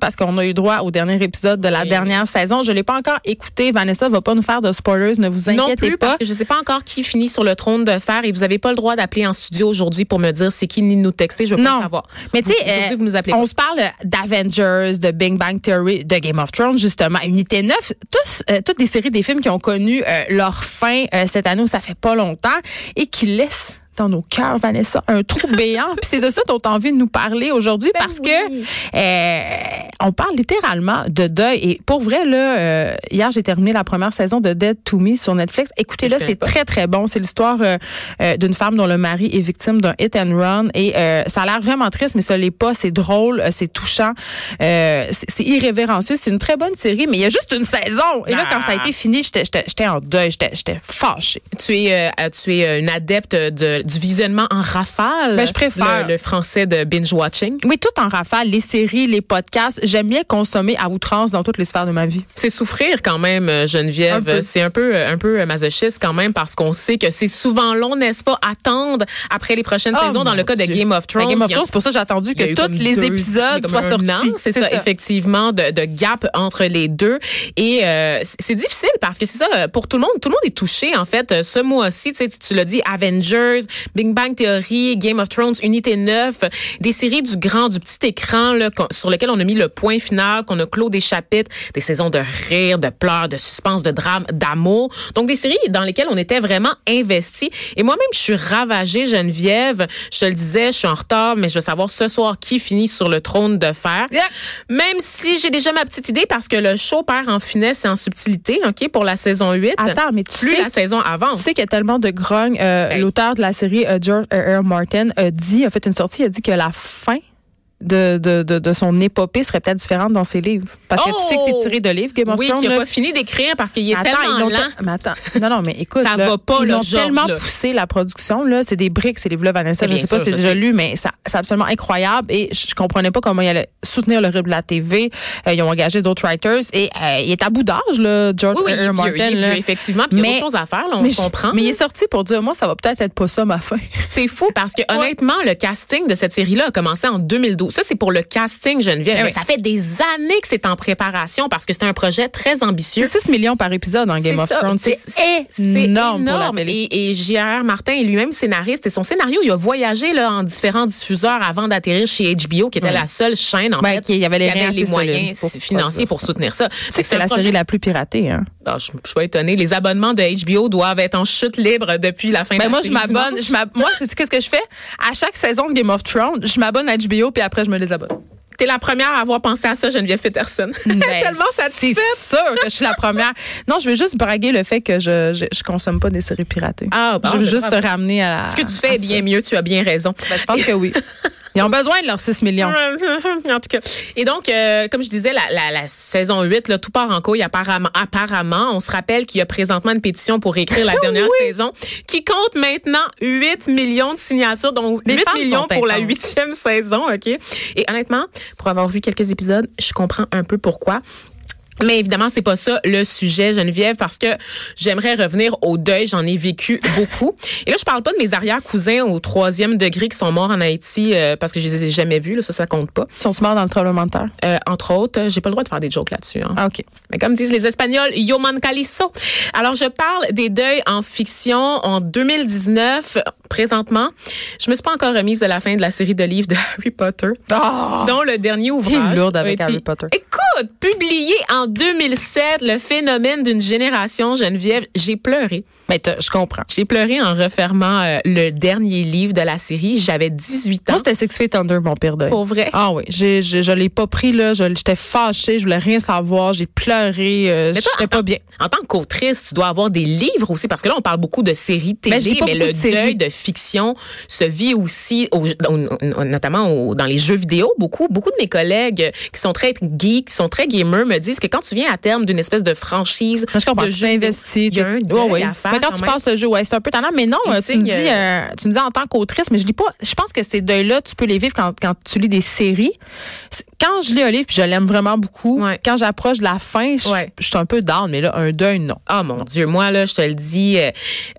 Parce qu'on a eu droit au dernier épisode de la dernière saison. Je l'ai pas encore écouté. Vanessa va pas nous faire de spoilers, ne vous inquiétez non plus, pas. Parce que je sais pas encore qui finit sur le trône de fer et vous avez pas le droit d'appeler en studio aujourd'hui pour me dire c'est qui ni nous texter. Je veux non. pas savoir. Mais tu sais, vous nous appelez. On se parle d'Avengers, de Big Bang Theory, de Game of Thrones justement, Unité 9, tous, euh, toutes les séries des films qui ont connu euh, leur fin euh, cette année où ça fait pas longtemps et qui laissent dans nos cœurs, Vanessa, un trou béant. Puis c'est de ça dont tu as envie de nous parler aujourd'hui ben parce que euh, on parle littéralement de deuil. Et pour vrai, là, euh, hier, j'ai terminé la première saison de Dead to Me sur Netflix. Écoutez-le, c'est très, très bon. C'est l'histoire euh, d'une femme dont le mari est victime d'un hit and run. Et ça a l'air vraiment triste, mais ça l'est pas. C'est drôle, c'est touchant, c'est irrévérencieux. C'est une très bonne série, mais il y a juste une saison. Et là, quand ça a été fini, j'étais en deuil. J'étais fâchée. Tu es, tu es une adepte de du visionnement en rafale. Ben, je préfère le, français de binge watching. Oui, tout en rafale, les séries, les podcasts. J'aime bien consommer à outrance dans toutes les sphères de ma vie. C'est souffrir quand même, euh, Geneviève. C'est un peu, un peu masochiste quand même parce qu'on sait que c'est souvent long, n'est-ce pas, attendre après les prochaines oh, saisons dans le cas de Game of Thrones. Ben, Game of Thrones, c'est pour ça que j'ai attendu que tous les épisodes soient sortis. C'est ça, effectivement, de, de, gap entre les deux. Et euh, c'est difficile parce que c'est ça, pour tout le monde, tout le monde est touché en fait. Ce mois-ci, tu, tu l'as dit, Avengers, Big Bang Theory, Game of Thrones, Unité 9, des séries du grand, du petit écran là, sur lesquelles on a mis le point final, qu'on a clos des chapitres, des saisons de rire, de pleurs, de suspense, de drame, d'amour. Donc des séries dans lesquelles on était vraiment investis. Et moi-même, je suis ravagée, Geneviève. Je te le disais, je suis en retard, mais je veux savoir ce soir qui finit sur le trône de fer. Même si j'ai déjà ma petite idée parce que le show perd en finesse et en subtilité, OK, pour la saison 8. Attends, mais tu plus sais, la saison avant. Tu sais qu'il y a tellement de grogne. Euh, L'auteur de la série, euh, George R. R. Martin, a dit, a fait une sortie, a dit que la fin de, de, de, de, son épopée serait peut-être différente dans ses livres. Parce que tu sais que c'est tiré de livres, Game of oui, Thrones. Oui, n'a pas fini d'écrire parce qu'il est attends, tellement lent. Mais attends, non, non, mais écoute, ça là, va pas, ils là, ont George, tellement là. poussé la production. là C'est des briques, c'est des livres Vanessa. Je Bien sais pas si tu déjà sais. lu, mais c'est absolument incroyable. Et je, je comprenais pas comment ils allaient soutenir le rythme de la TV. Euh, ils ont engagé d'autres writers. Et euh, il est à bout d'âge, là, George Oui, oui, R. il R. Martin. il vieux, effectivement. Puis il y a d'autres choses à faire, là, on mais je- comprend. Mais il est sorti pour dire, moi, ça va peut-être être pas ça ma fin. C'est fou parce que honnêtement, le casting de cette série-là a commencé en 2012. Ça, c'est pour le casting, Geneviève. Eh Mais ça fait des années que c'est en préparation parce que c'est un projet très ambitieux. C'est 6 millions par épisode en Game of ça, Thrones. C'est énorme, pour la. Et, et J.R. Martin est lui-même scénariste. Et son scénario, il a voyagé là, en différents diffuseurs avant d'atterrir chez HBO, qui était la seule chaîne, en Ouais, fait, qui- il y avait les moyens pour- financiers pour soutenir ça. Tu sais que c'est la série la plus piratée, hein? Ah, je, je suis pas étonnée. Les abonnements de HBO doivent être en chute libre depuis la fin de Ben la moi, je m'abonne. moi, c'est qu'est-ce que je fais? À chaque saison de Game of Thrones, je m'abonne à HBO, puis après, je me les abonne. T'es la première à avoir pensé à ça, Geneviève Peterson. Ben, Tellement C'est satisfaite. sûr que je suis la première. Non, je veux juste braguer le fait que je, je, je consomme pas des séries piratées. Ah, je veux ben, juste te ramener à. Ce que tu fais est ça. bien mieux, tu as bien raison. Ben, je pense que oui. Ils ont besoin de leurs 6 millions. en tout cas. Et donc, euh, comme je disais, la, la, la saison 8, là, tout part en couille apparemment. apparemment. On se rappelle qu'il y a présentement une pétition pour écrire la dernière saison qui compte maintenant 8 millions de signatures, donc Les 8 fans millions pour la huitième saison, OK? Et honnêtement, pour avoir vu quelques épisodes, je comprends un peu pourquoi. Mais évidemment, c'est pas ça le sujet, Geneviève, parce que j'aimerais revenir au deuil. J'en ai vécu beaucoup. Et là, je parle pas de mes arrière-cousins au troisième degré qui sont morts en Haïti euh, parce que je les ai jamais vus. Là, ça, ça compte pas. Ils sont morts dans le tremblement de terre. Euh, entre autres, euh, j'ai pas le droit de faire des jokes là-dessus. Hein. Ah, OK. Mais comme disent les Espagnols, yo man calizo. Alors, je parle des deuils en fiction en 2019. Présentement, je me suis pas encore remise de la fin de la série de livres de Harry Potter, Oh! dont le dernier ouvrage. lourde a avec été- Harry Potter. Publié en 2007, le phénomène d'une génération, Geneviève, j'ai pleuré. Mais je comprends. J'ai pleuré en refermant euh, le dernier livre de la série. J'avais 18 ans. Moi, c'était Six Feet Under, mon pire deuil. Pour vrai? Ah oui. J'ai, je, je l'ai pas pris, là. J'étais fâchée. Je voulais rien savoir. J'ai pleuré. Euh, j'étais pas bien. En tant qu'autrice, tu dois avoir des livres aussi, parce que là, on parle beaucoup de séries télé, mais, le deuil de fiction se vit aussi, notamment dans les jeux vidéo. Beaucoup, beaucoup de mes collègues qui sont très geeks, qui sont très gamers, me disent que quand tu viens à terme d'une espèce de franchise, je comprends. Tu investi. Il y a un deuil à faire. Quand, tu passes le jeu, ouais, c'est un peu tannant. Mais non, tu me dis, euh, tu me dis en tant qu'autrice, mais je dis pas. Je pense que ces deuils-là, tu peux les vivre quand, quand tu lis des séries. Quand je lis un livre, puis je l'aime vraiment beaucoup. Quand j'approche de la fin, je, suis un peu down, mais là, un deuil, non. Ah mon Dieu, moi là, je te le dis, euh,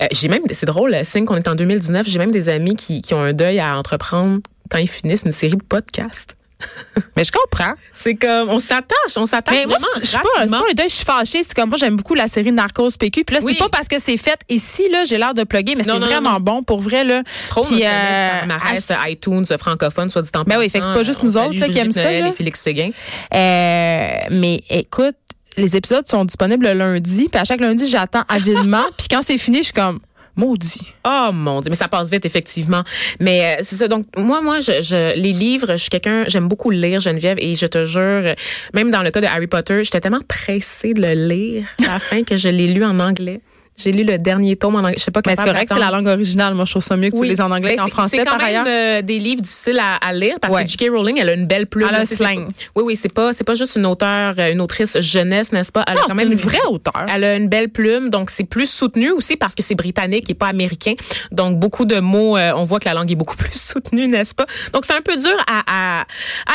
euh, j'ai même, c'est drôle, signe qu'on est en 2019, j'ai même des amis qui, qui ont un deuil à entreprendre quand ils finissent une série de podcasts. Mais je comprends. C'est comme, on s'attache, on s'attache vraiment moi, je suis pas, un deuil, je suis fâchée. C'est comme moi, j'aime beaucoup la série Narcos PQ. Puis là, c'est pas parce que c'est fait ici, là, j'ai l'air de plugger, mais c'est vraiment bon pour vrai, là. Trop Puis, euh, Marès, iTunes francophone, soit dit en Ben oui, fait que c'est pas juste nous autres, qui aiment ça. et Félix Séguin. Euh, mais écoute, les épisodes sont disponibles le lundi. Puis à chaque lundi, j'attends avidement. puis quand c'est fini, je suis comme, Maudit. Oh mon dieu, mais ça passe vite effectivement. Mais euh, c'est ça. Donc moi, moi, je, je les livres, je suis quelqu'un, j'aime beaucoup lire Geneviève et je te jure, même dans le cas de Harry Potter, j'étais tellement pressée de le lire à la fin que je l'ai lu en anglais. J'ai lu le dernier tome en anglais. Je sais pas Mais c'est correct, c'est la langue originale. Moi, je trouve ça mieux que tu les en anglais qu'en français, C'est quand par même euh, des livres difficiles à, lire parce que J.K. Rowling, elle a une belle plume. Elle a slang. Oui, oui, c'est pas, c'est pas juste une auteure, euh, une autrice jeunesse, n'est-ce pas? Elle a quand même une vraie auteure. Elle a une belle plume, donc c'est plus soutenu aussi parce que c'est britannique et pas américain. Donc, beaucoup de mots, euh, on voit que la langue est beaucoup plus soutenue, n'est-ce pas? Donc, c'est un peu dur à, à,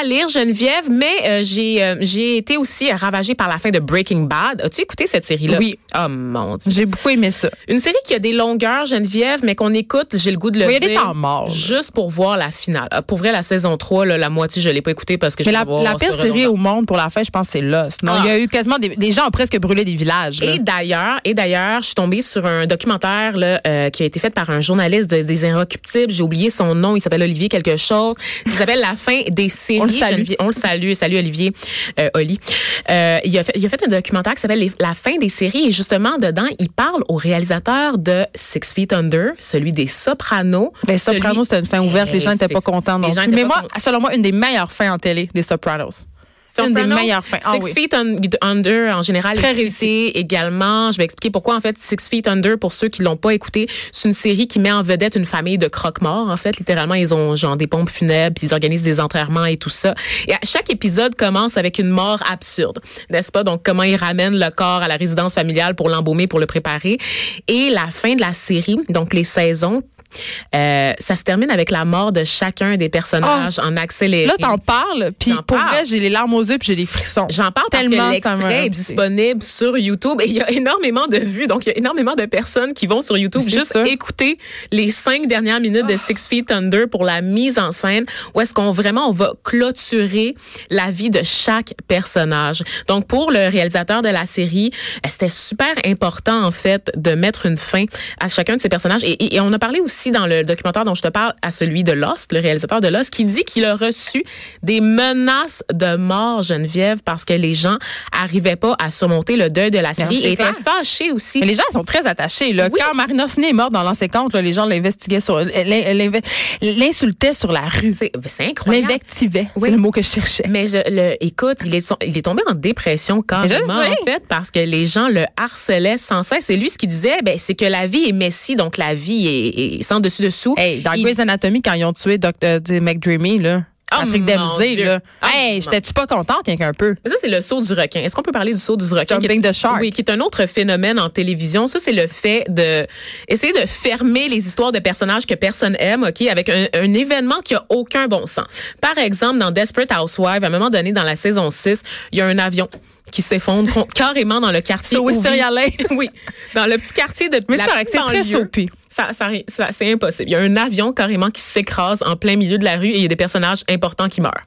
à lire, Geneviève, mais j'ai, j'ai été aussi ravagée par la fin de Breaking Bad. As-tu écouté cette série-là? Oui. Oh mon Dieu. J'ai beaucoup aimé ça? Une série qui a des longueurs, Geneviève, mais qu'on écoute, j'ai le goût de le oui, dire. Il y a des temps morts. Juste pour voir la finale. Euh, pour vrai, la saison 3, là, la moitié, je l'ai pas écoutée parce que mais je la, la pire série au monde pour la fin, je pense, c'est Lost. Non, il y a ah. eu quasiment des, les gens ont presque brûlé des villages. Et d'ailleurs, et d'ailleurs, je suis tombée sur un documentaire là, euh, qui a été fait par un journaliste des Inrecuptibles. J'ai oublié son nom. Il s'appelle Olivier quelque chose. Il s'appelle La fin des séries. On le salue. On le salue. Salut Olivier, euh, Oli. Euh, il, a fait, il a fait un documentaire qui s'appelle La fin des séries et justement dedans, il parle au réalisateur de Six Feet Under, celui des Sopranos. Les Sopranos, c'était une fin ouverte. Les gens n'étaient pas contents. Non Mais moi, selon moi, une des meilleures fins en télé des Sopranos. C'est une des meilleures fins. Ah Six Feet Under, en général, Très réussi également. Je vais expliquer pourquoi, en fait, Six Feet Under, pour ceux qui l'ont pas écouté, c'est une série qui met en vedette une famille de croque-morts, en fait. Littéralement, ils ont genre des pompes funèbres, puis ils organisent des enterrements et tout ça. Et chaque épisode commence avec une mort absurde, n'est-ce pas? Donc, comment ils ramènent le corps à la résidence familiale pour l'embaumer, pour le préparer. Et la fin de la série, donc les saisons, euh, ça se termine avec la mort de chacun des personnages en accéléré. Là, t'en parles, puis pour vrai, j'ai les larmes aux yeux, puis j'ai les frissons. J'en parle Tellement parce que l'extrait est disponible sur YouTube et il y a énormément de vues. Donc, il y a énormément de personnes qui vont sur YouTube juste écouter les cinq dernières minutes de Six Feet Under pour la mise en scène où est-ce qu'on vraiment on va clôturer la vie de chaque personnage. Donc, pour le réalisateur de la série, c'était super important, en fait, de mettre une fin à chacun de ces personnages. Et, et on a parlé aussi dans le documentaire dont je te parle à celui de Lost, le réalisateur de Lost, qui dit qu'il a reçu des menaces de mort, Geneviève, parce que les gens arrivaient pas à surmonter le deuil de la série et étaient fâchés aussi. Mais les gens sont très attachés. Là. Quand Marina Siné est morte dans l'ancien compte, les gens l'investiguaient sur, l'insultaient sur la rue. C'est incroyable. L'invectivaient. C'est le mot que je cherchais. Mais je, le, écoute, il est, il est tombé en dépression carrément, en fait, parce que les gens le harcelaient sans cesse. C'est lui ce qu'il disait, ben, c'est que la vie est messie, donc la vie est, est sans dessus-dessous. Hey, dans Grey's Anatomy, quand ils ont tué Dr. McDreamy, là. Oh Patrick Dempsey, là. Oh hey, j'étais-tu pas contente, rien qu'un peu? ça, c'est le saut du requin. Est-ce qu'on peut parler du saut du requin? Jumping the shark. Oui, qui est un autre phénomène en télévision. Ça, c'est le fait de essayer de fermer les histoires de personnages que personne aime, OK, avec un, un événement qui a aucun bon sens. Par exemple, dans Desperate Housewives, à un moment donné, dans la saison 6, il y a un avion qui s'effondre carrément dans le quartier. So oui, dans le petit quartier de Mais la c'est très soupy. Ça, ça, ça c'est impossible. Il y a un avion carrément qui s'écrase en plein milieu de la rue et il y a des personnages importants qui meurent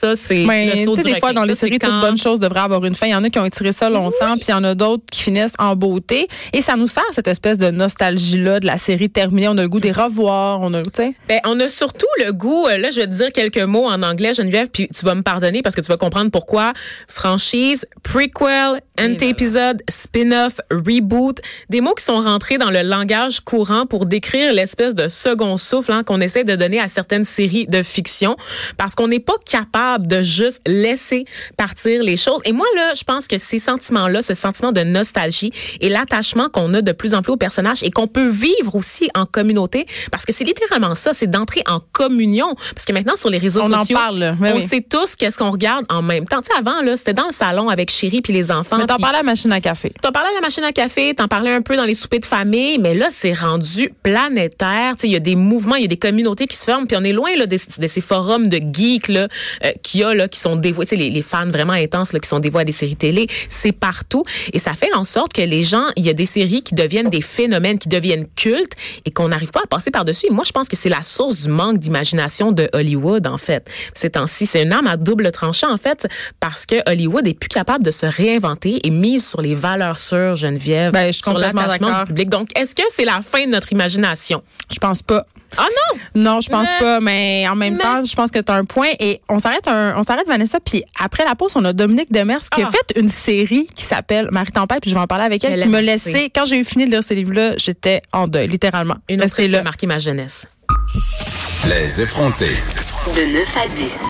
ça, c'est mais, le saut Des fois, dans les séries, toute bonne chose devrait avoir une fin. Il y en a qui ont étiré ça longtemps, puis il y en a d'autres qui finissent en beauté. Et ça nous sert, cette espèce de nostalgie-là de la série terminée. On a le goût des revoir. On a, ben, on a surtout le goût, euh, là, je vais te dire quelques mots en anglais, Geneviève, puis tu vas me pardonner parce que tu vas comprendre pourquoi. Franchise, prequel, anti-épisode, spin-off, reboot, des mots qui sont rentrés dans le langage courant pour décrire l'espèce de second souffle hein, qu'on essaie de donner à certaines séries de fiction parce qu'on n'est pas capable de juste laisser partir les choses. Et moi, là, je pense que ces sentiments-là, ce sentiment de nostalgie et l'attachement qu'on a de plus en plus aux personnages et qu'on peut vivre aussi en communauté, parce que c'est littéralement ça, c'est d'entrer en communion. Parce que maintenant, sur les réseaux on sociaux, en parle, on sait tous qu'est-ce qu'on regarde en même temps. Tu sais, avant, là, c'était dans le salon avec Chérie puis les enfants. Mais t'en parlais à la machine à café. T'en parlais à la machine à café, t'en parlais un peu dans les soupers de famille, mais là, c'est rendu planétaire. Tu sais, il y a des mouvements, il y a des communautés qui se forment, puis on est loin là, de, ces forums de geeks là, euh, qu'il y a, là, qui sont dévoués, tu sais, les, les, fans vraiment intenses là, qui sont dévoués à des séries télé. C'est partout. Et ça fait en sorte que les gens, il y a des séries qui deviennent des phénomènes, qui deviennent cultes et qu'on n'arrive pas à passer par-dessus. Moi, je pense que c'est la source du manque d'imagination de Hollywood, en fait. Ces temps-ci, c'est une arme à double tranchant, en fait, parce que Hollywood est plus capable de se réinventer et mise sur les valeurs sûres, Geneviève, ben, je sur l'attachement du public. Donc, est-ce que c'est la fin de notre imagination? Je pense pas. Ah non! Non, je pense pas, mais en même temps, je pense que tu as un point. Et on s'arrête on s'arrête, Vanessa, puis après la pause, on a Dominique Demers qui a ah. fait une série qui s'appelle Marie Tempête, puis je vais en parler avec elle, qui me laissait, quand j'ai eu fini de lire ce livre-là, j'étais en deuil, littéralement. Une autre qui a marqué ma jeunesse. Les effrontés. De 9 à 10.